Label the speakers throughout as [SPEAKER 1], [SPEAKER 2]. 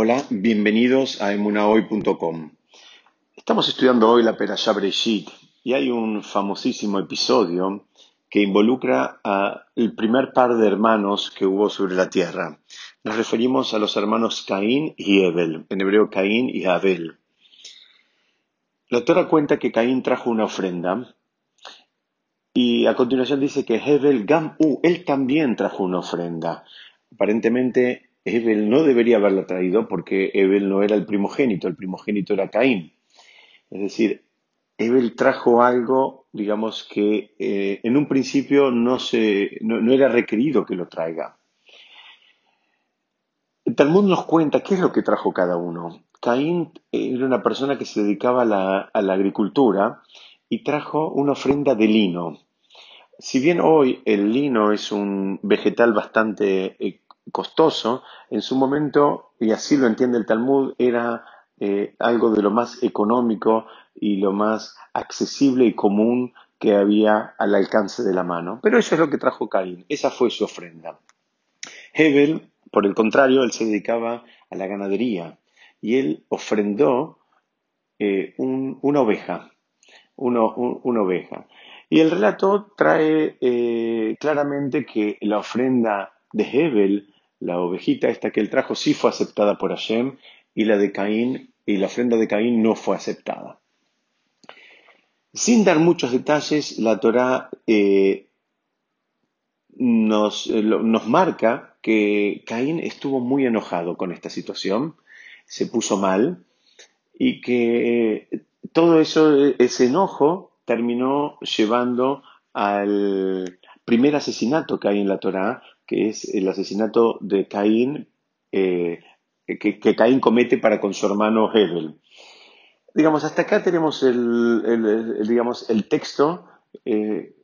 [SPEAKER 1] Hola, bienvenidos a emunahoy.com. Estamos estudiando hoy la Perashá Breshit y hay un famosísimo episodio que involucra al primer par de hermanos que hubo sobre la tierra. Nos referimos a los hermanos Caín y Abel, en hebreo Caín y Abel. La Torah cuenta que Caín trajo una ofrenda y a continuación dice que Hebel Gam U, él también trajo una ofrenda. Aparentemente Ebel no debería haberla traído porque Ebel no era el primogénito, el primogénito era Caín. Es decir, Ebel trajo algo, digamos, que eh, en un principio no, se, no, era requerido que lo traiga. El Talmud nos cuenta qué es lo que trajo cada uno. Caín era una persona que se dedicaba a la, a la agricultura y trajo una ofrenda de lino. Si bien hoy el lino es un vegetal bastante eh, costoso, en su momento, y así lo entiende el Talmud, era eh, algo de lo más económico y lo más accesible y común que había al alcance de la mano. Pero eso es lo que trajo Caín, esa fue su ofrenda. Hebel, por el contrario, él se dedicaba a la ganadería y él ofrendó eh, una oveja, una oveja. Y el relato trae eh, claramente que la ofrenda de Hebel la ovejita esta que él trajo sí fue aceptada por Hashem y la de Caín y la ofrenda de Caín no fue aceptada. Sin dar muchos detalles, la Torá eh, nos, eh, nos marca que Caín estuvo muy enojado con esta situación, se puso mal y que todo eso, ese enojo terminó llevando al primer asesinato que hay en la Torá, que es el asesinato de Caín, eh, que, Caín comete para con su hermano Hebel. Digamos, hasta acá tenemos el, digamos, el texto, eh,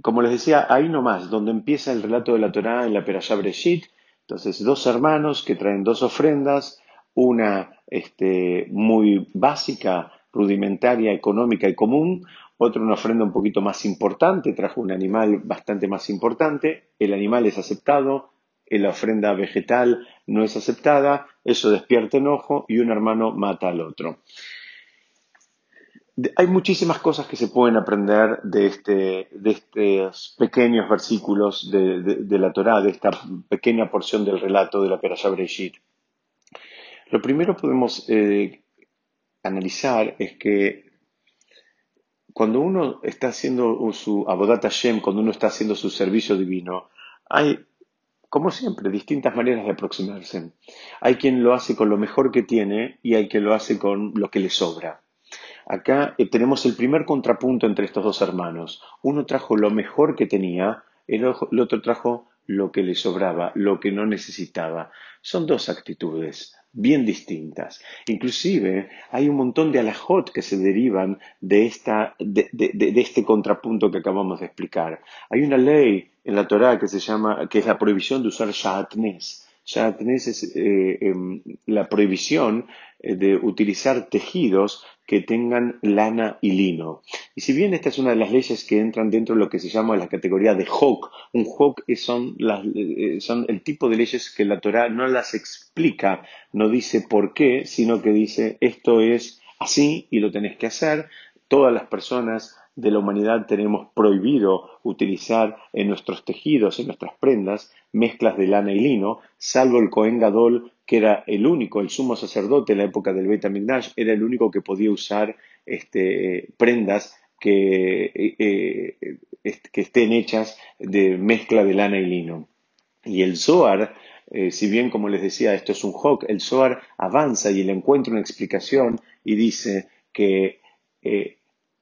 [SPEAKER 1] como les decía, ahí nomás, donde empieza el relato de la Torá en la Perashá Breshit. Entonces, dos hermanos que traen dos ofrendas, una este, muy básica, rudimentaria, económica y común, otro una ofrenda un poquito más importante, trajo un animal bastante más importante, el animal es aceptado, la ofrenda vegetal no es aceptada, eso despierta enojo y un hermano mata al otro. Hay muchísimas cosas que se pueden aprender de, este, de estos pequeños versículos de, la Torá, de esta pequeña porción del relato de la Perashá Breshit. Lo primero podemos eh, analizar es que cuando uno está haciendo su Abodat Hashem, cuando uno está haciendo su servicio divino, hay, como siempre, distintas maneras de aproximarse. Hay quien lo hace con lo mejor que tiene y hay quien lo hace con lo que le sobra. Acá eh, tenemos el primer contrapunto entre estos dos hermanos. Uno trajo lo mejor que tenía, el otro trajo lo que le sobraba, lo que no necesitaba. Son dos actitudes bien distintas. Inclusive hay un montón de alajot que se derivan de, esta, de, este contrapunto que acabamos de explicar. Hay una ley en la Torá que se llama, que es la prohibición de usar shatnes. Shatnes es eh, em, la prohibición eh, de utilizar tejidos que tengan lana y lino. Y si bien esta es una de las leyes que entran dentro de lo que se llama la categoría de Hok, un Hok son, eh, son el tipo de leyes que la Torah no las explica, no dice por qué, sino que dice esto es así y lo tenés que hacer. Todas las personas de la humanidad tenemos prohibido utilizar en nuestros tejidos, en nuestras prendas, mezclas de lana y lino, salvo el Cohen Gadol, que era el único, el sumo sacerdote en la época del Beit HaMikdash, era el único que podía usar este, prendas que, eh, eh, que, estén hechas de mezcla de lana y lino. Y el Zohar, eh, si bien como les decía esto es un hok, el Zohar avanza y le encuentra una explicación y dice que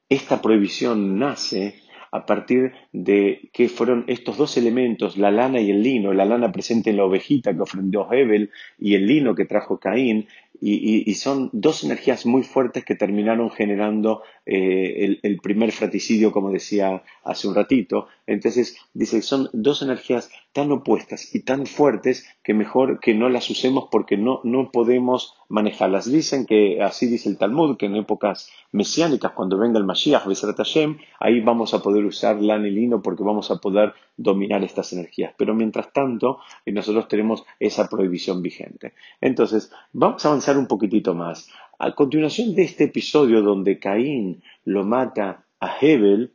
[SPEAKER 1] esta prohibición nace a partir de que fueron estos dos elementos, la lana y el lino, la lana presente en la ovejita que ofrendió Hebel y el lino que trajo Caín, y, son dos energías muy fuertes que terminaron generando eh, el, primer fraticidio, como decía hace un ratito. Entonces, dice, son dos energías tan opuestas y tan fuertes que mejor que no las usemos porque no, no podemos manejarlas. Dicen que, así dice el Talmud, que en épocas mesiánicas, cuando venga el Mashiach, Besarat Hashem, ahí vamos a poder usar lana y lino porque vamos a poder dominar estas energías. Pero mientras tanto, eh, nosotros tenemos esa prohibición vigente. Entonces, vamos a avanzar un poquitito más. A continuación de este episodio donde Caín lo mata a Hebel,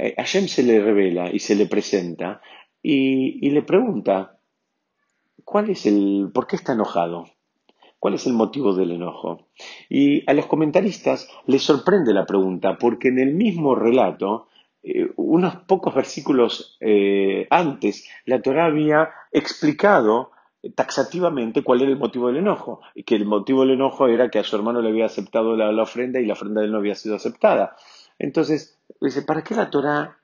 [SPEAKER 1] eh, Hashem se le revela y se le presenta y, le pregunta, ¿cuál es el, por qué está enojado? ¿Cuál es el motivo del enojo? Y a los comentaristas les sorprende la pregunta, porque en el mismo relato, eh, unos pocos versículos eh, antes, la Torah había explicado taxativamente cuál era el motivo del enojo, y que el motivo del enojo era que a su hermano le había aceptado la, ofrenda y la ofrenda de él no había sido aceptada. Entonces, dice, ¿para qué la Torah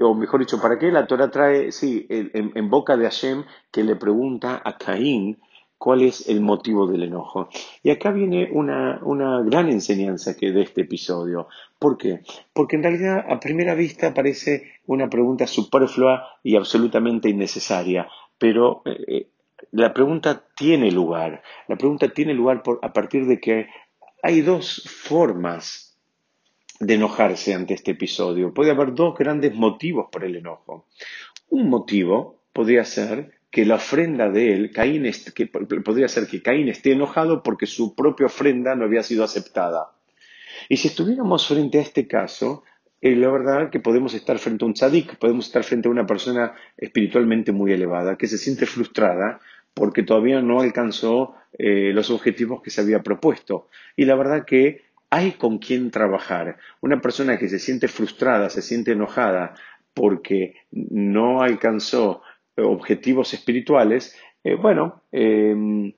[SPEAKER 1] o mejor dicho, ¿para qué la Torah trae, sí, en, boca de Hashem que le pregunta a Caín cuál es el motivo del enojo. Y acá viene una, gran enseñanza que de este episodio. ¿Por qué? Porque en realidad a primera vista parece una pregunta superflua y absolutamente innecesaria, pero eh, la pregunta tiene lugar. La pregunta tiene lugar a partir de que hay dos formas de enojarse ante este episodio. Puede haber dos grandes motivos por el enojo. Un motivo podría ser que la ofrenda de él, Caín, que podría ser que Caín esté enojado porque su propia ofrenda no había sido aceptada. Y si estuviéramos frente a este caso, eh, la verdad que podemos estar frente a un tzadik, podemos estar frente a una persona espiritualmente muy elevada, que se siente frustrada porque todavía no alcanzó eh, los objetivos que se había propuesto. Y la verdad que hay con quien trabajar. Una persona que se siente frustrada, se siente enojada porque no alcanzó objetivos espirituales, eh, bueno, em,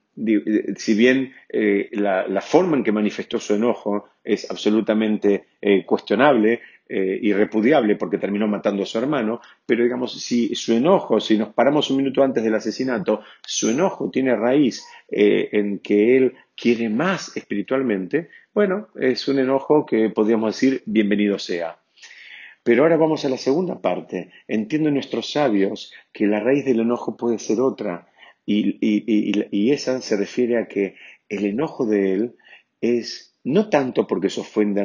[SPEAKER 1] si bien eh, la, forma en que manifestó su enojo es absolutamente eh, cuestionable y repudiable porque terminó matando a su hermano, pero digamos, si su enojo, si nos paramos un minuto antes del asesinato, su enojo tiene raíz en que él quiere más espiritualmente, bueno, es un enojo que podríamos decir bienvenido sea. Pero ahora vamos a la segunda parte. Entienden nuestros sabios que la raíz del enojo puede ser otra. y, esa se refiere a que el enojo de él es no tanto porque su ofrenda,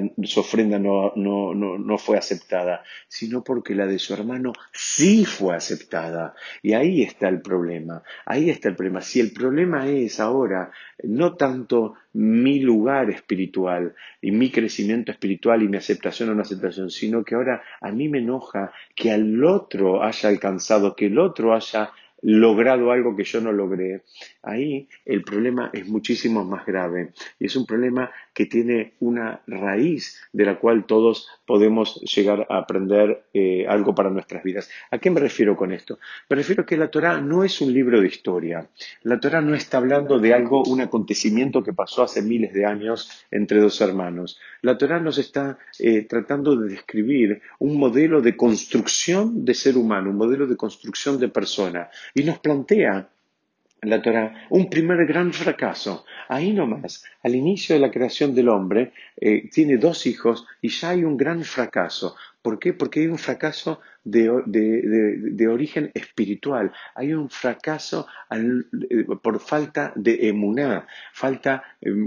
[SPEAKER 1] no, fue aceptada, sino porque la de su hermano sí fue aceptada. Y ahí está el problema, ahí está el problema. Si el problema es ahora no tanto mi lugar espiritual y mi crecimiento espiritual y mi aceptación o no aceptación, sino que ahora a mí me enoja que al otro haya alcanzado, que el otro haya logrado algo que yo no logré, ahí el problema es muchísimo más grave y es un problema que tiene una raíz de la cual todos podemos llegar a aprender eh, algo para nuestras vidas. ¿A qué me refiero con esto? Me refiero que la Torah no es un libro de historia. La Torah no está hablando de algo, un acontecimiento que pasó hace miles de años entre dos hermanos. La Torah nos está eh, tratando de describir un modelo de construcción de ser humano, un modelo de construcción de persona y nos plantea la Torah un primer gran fracaso. Ahí nomás, al inicio de la creación del hombre, eh, tiene dos hijos y ya hay un gran fracaso. ¿Por qué? Porque hay un fracaso de, origen espiritual. Hay un fracaso eh, por falta de emuná. Falta,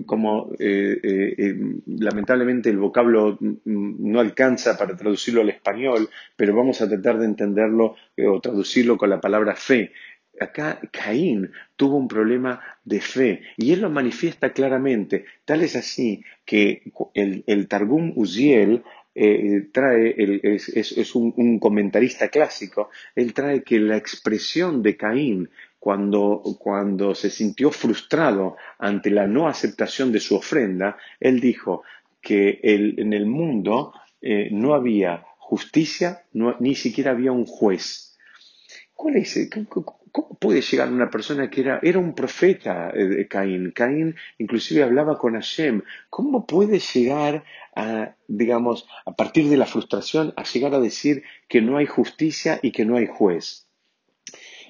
[SPEAKER 1] como eh, em, lamentablemente el vocablo mm, no alcanza para traducirlo al español, pero vamos a tratar de entenderlo o traducirlo con la palabra fe acá Caín tuvo un problema de fe y él lo manifiesta claramente. Tal es así que el, Targum Uziel eh, trae, es, un, comentarista clásico, él trae que la expresión de Caín cuando, se sintió frustrado ante la no aceptación de su ofrenda, él dijo que en el mundo eh, no había justicia, ni siquiera había un juez. ¿Cómo puede llegar una persona que era, era un profeta eh, Caín? Caín inclusive hablaba con Hashem. ¿Cómo puede llegar a, digamos, a partir de la frustración, a llegar a decir que no hay justicia y que no hay juez?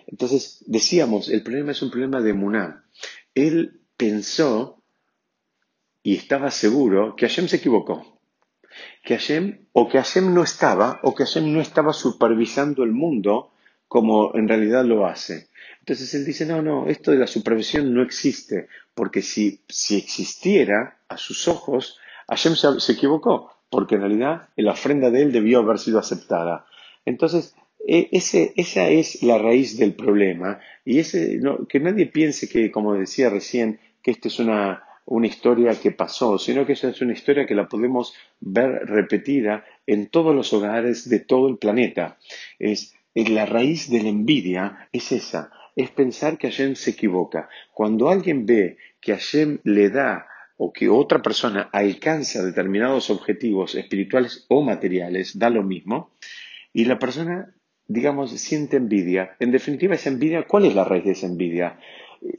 [SPEAKER 1] Entonces, decíamos, el problema es un problema de Muná. Él pensó y estaba seguro que Hashem se equivocó. Que Hashem, o que Hashem no estaba, o que Hashem no estaba supervisando el mundo como en realidad lo hace. Entonces él dice, no, no, esto de la supervisión no existe, porque si, si existiera a sus ojos, Hashem se, equivocó, porque en realidad la ofrenda de él debió haber sido aceptada. Entonces, e, ese, esa es la raíz del problema, y ese, que nadie piense que, como decía recién, que esta es una, una historia que pasó, sino que esa es una historia que la podemos ver repetida en todos los hogares de todo el planeta. Es, la raíz de la envidia es esa, es pensar que Hashem se equivoca. Cuando alguien ve que Hashem le da o que otra persona alcanza determinados objetivos espirituales o materiales, da lo mismo, y la persona, digamos, siente envidia. En definitiva, esa envidia, ¿cuál es la raíz de esa envidia?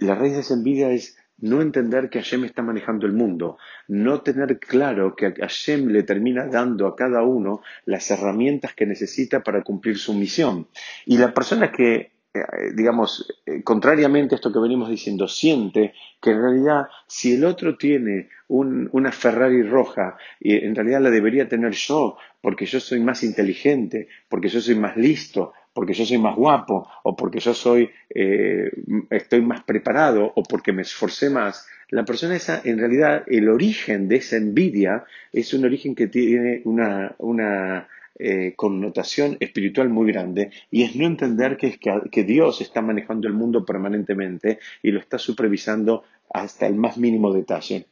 [SPEAKER 1] La raíz de esa envidia es no entender que Hashem está manejando el mundo, no tener claro que Hashem le termina dando a cada uno las herramientas que necesita para cumplir su misión. Y la persona que eh, digamos, eh, contrariamente a esto que venimos diciendo, siente que en realidad si el otro tiene una Ferrari roja, y en realidad la debería tener yo, porque yo soy más inteligente, porque yo soy más listo, porque yo soy más guapo, o porque yo soy, eh, estoy más preparado, o porque me esforcé más, la persona esa, en realidad, el origen de esa envidia es un origen que tiene una, una eh, connotación espiritual muy grande y es no entender que, que Dios está manejando el mundo permanentemente y lo está supervisando hasta el más mínimo detalle.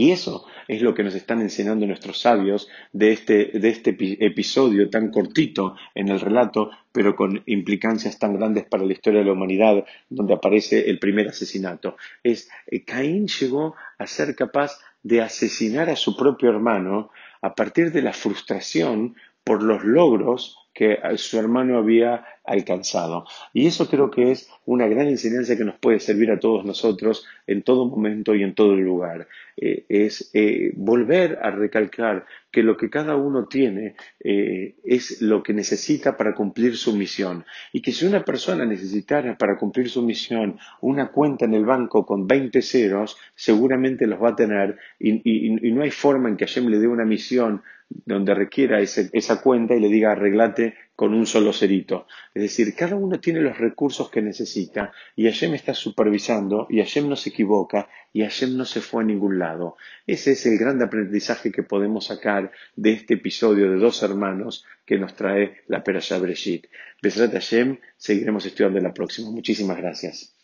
[SPEAKER 1] Y eso es lo que nos están enseñando nuestros sabios de este, de este episodio tan cortito en el relato, pero con implicancias tan grandes para la historia de la humanidad, donde aparece el primer asesinato. Es eh, Caín llegó a ser capaz de asesinar a su propio hermano a partir de la frustración por los logros que su hermano había alcanzado. Y eso creo que es una gran enseñanza que nos puede servir a todos nosotros en todo momento y en todo lugar. Eh, es eh, volver a recalcar que lo que cada uno tiene eh, es lo que necesita para cumplir su misión. Y que si una persona necesitara para cumplir su misión una cuenta en el banco con 20 ceros, seguramente los va a tener y, no hay forma en que Hashem le dé una misión donde requiera esa cuenta y le diga arreglate con un solo cerito. Es decir, cada uno tiene los recursos que necesita y Hashem está supervisando y Hashem no se equivoca y Hashem no se fue a ningún lado. Ese es el gran aprendizaje que podemos sacar de este episodio de dos hermanos que nos trae la Perashá Breshit. Besrat Hashem, seguiremos estudiando en la próxima. Muchísimas gracias.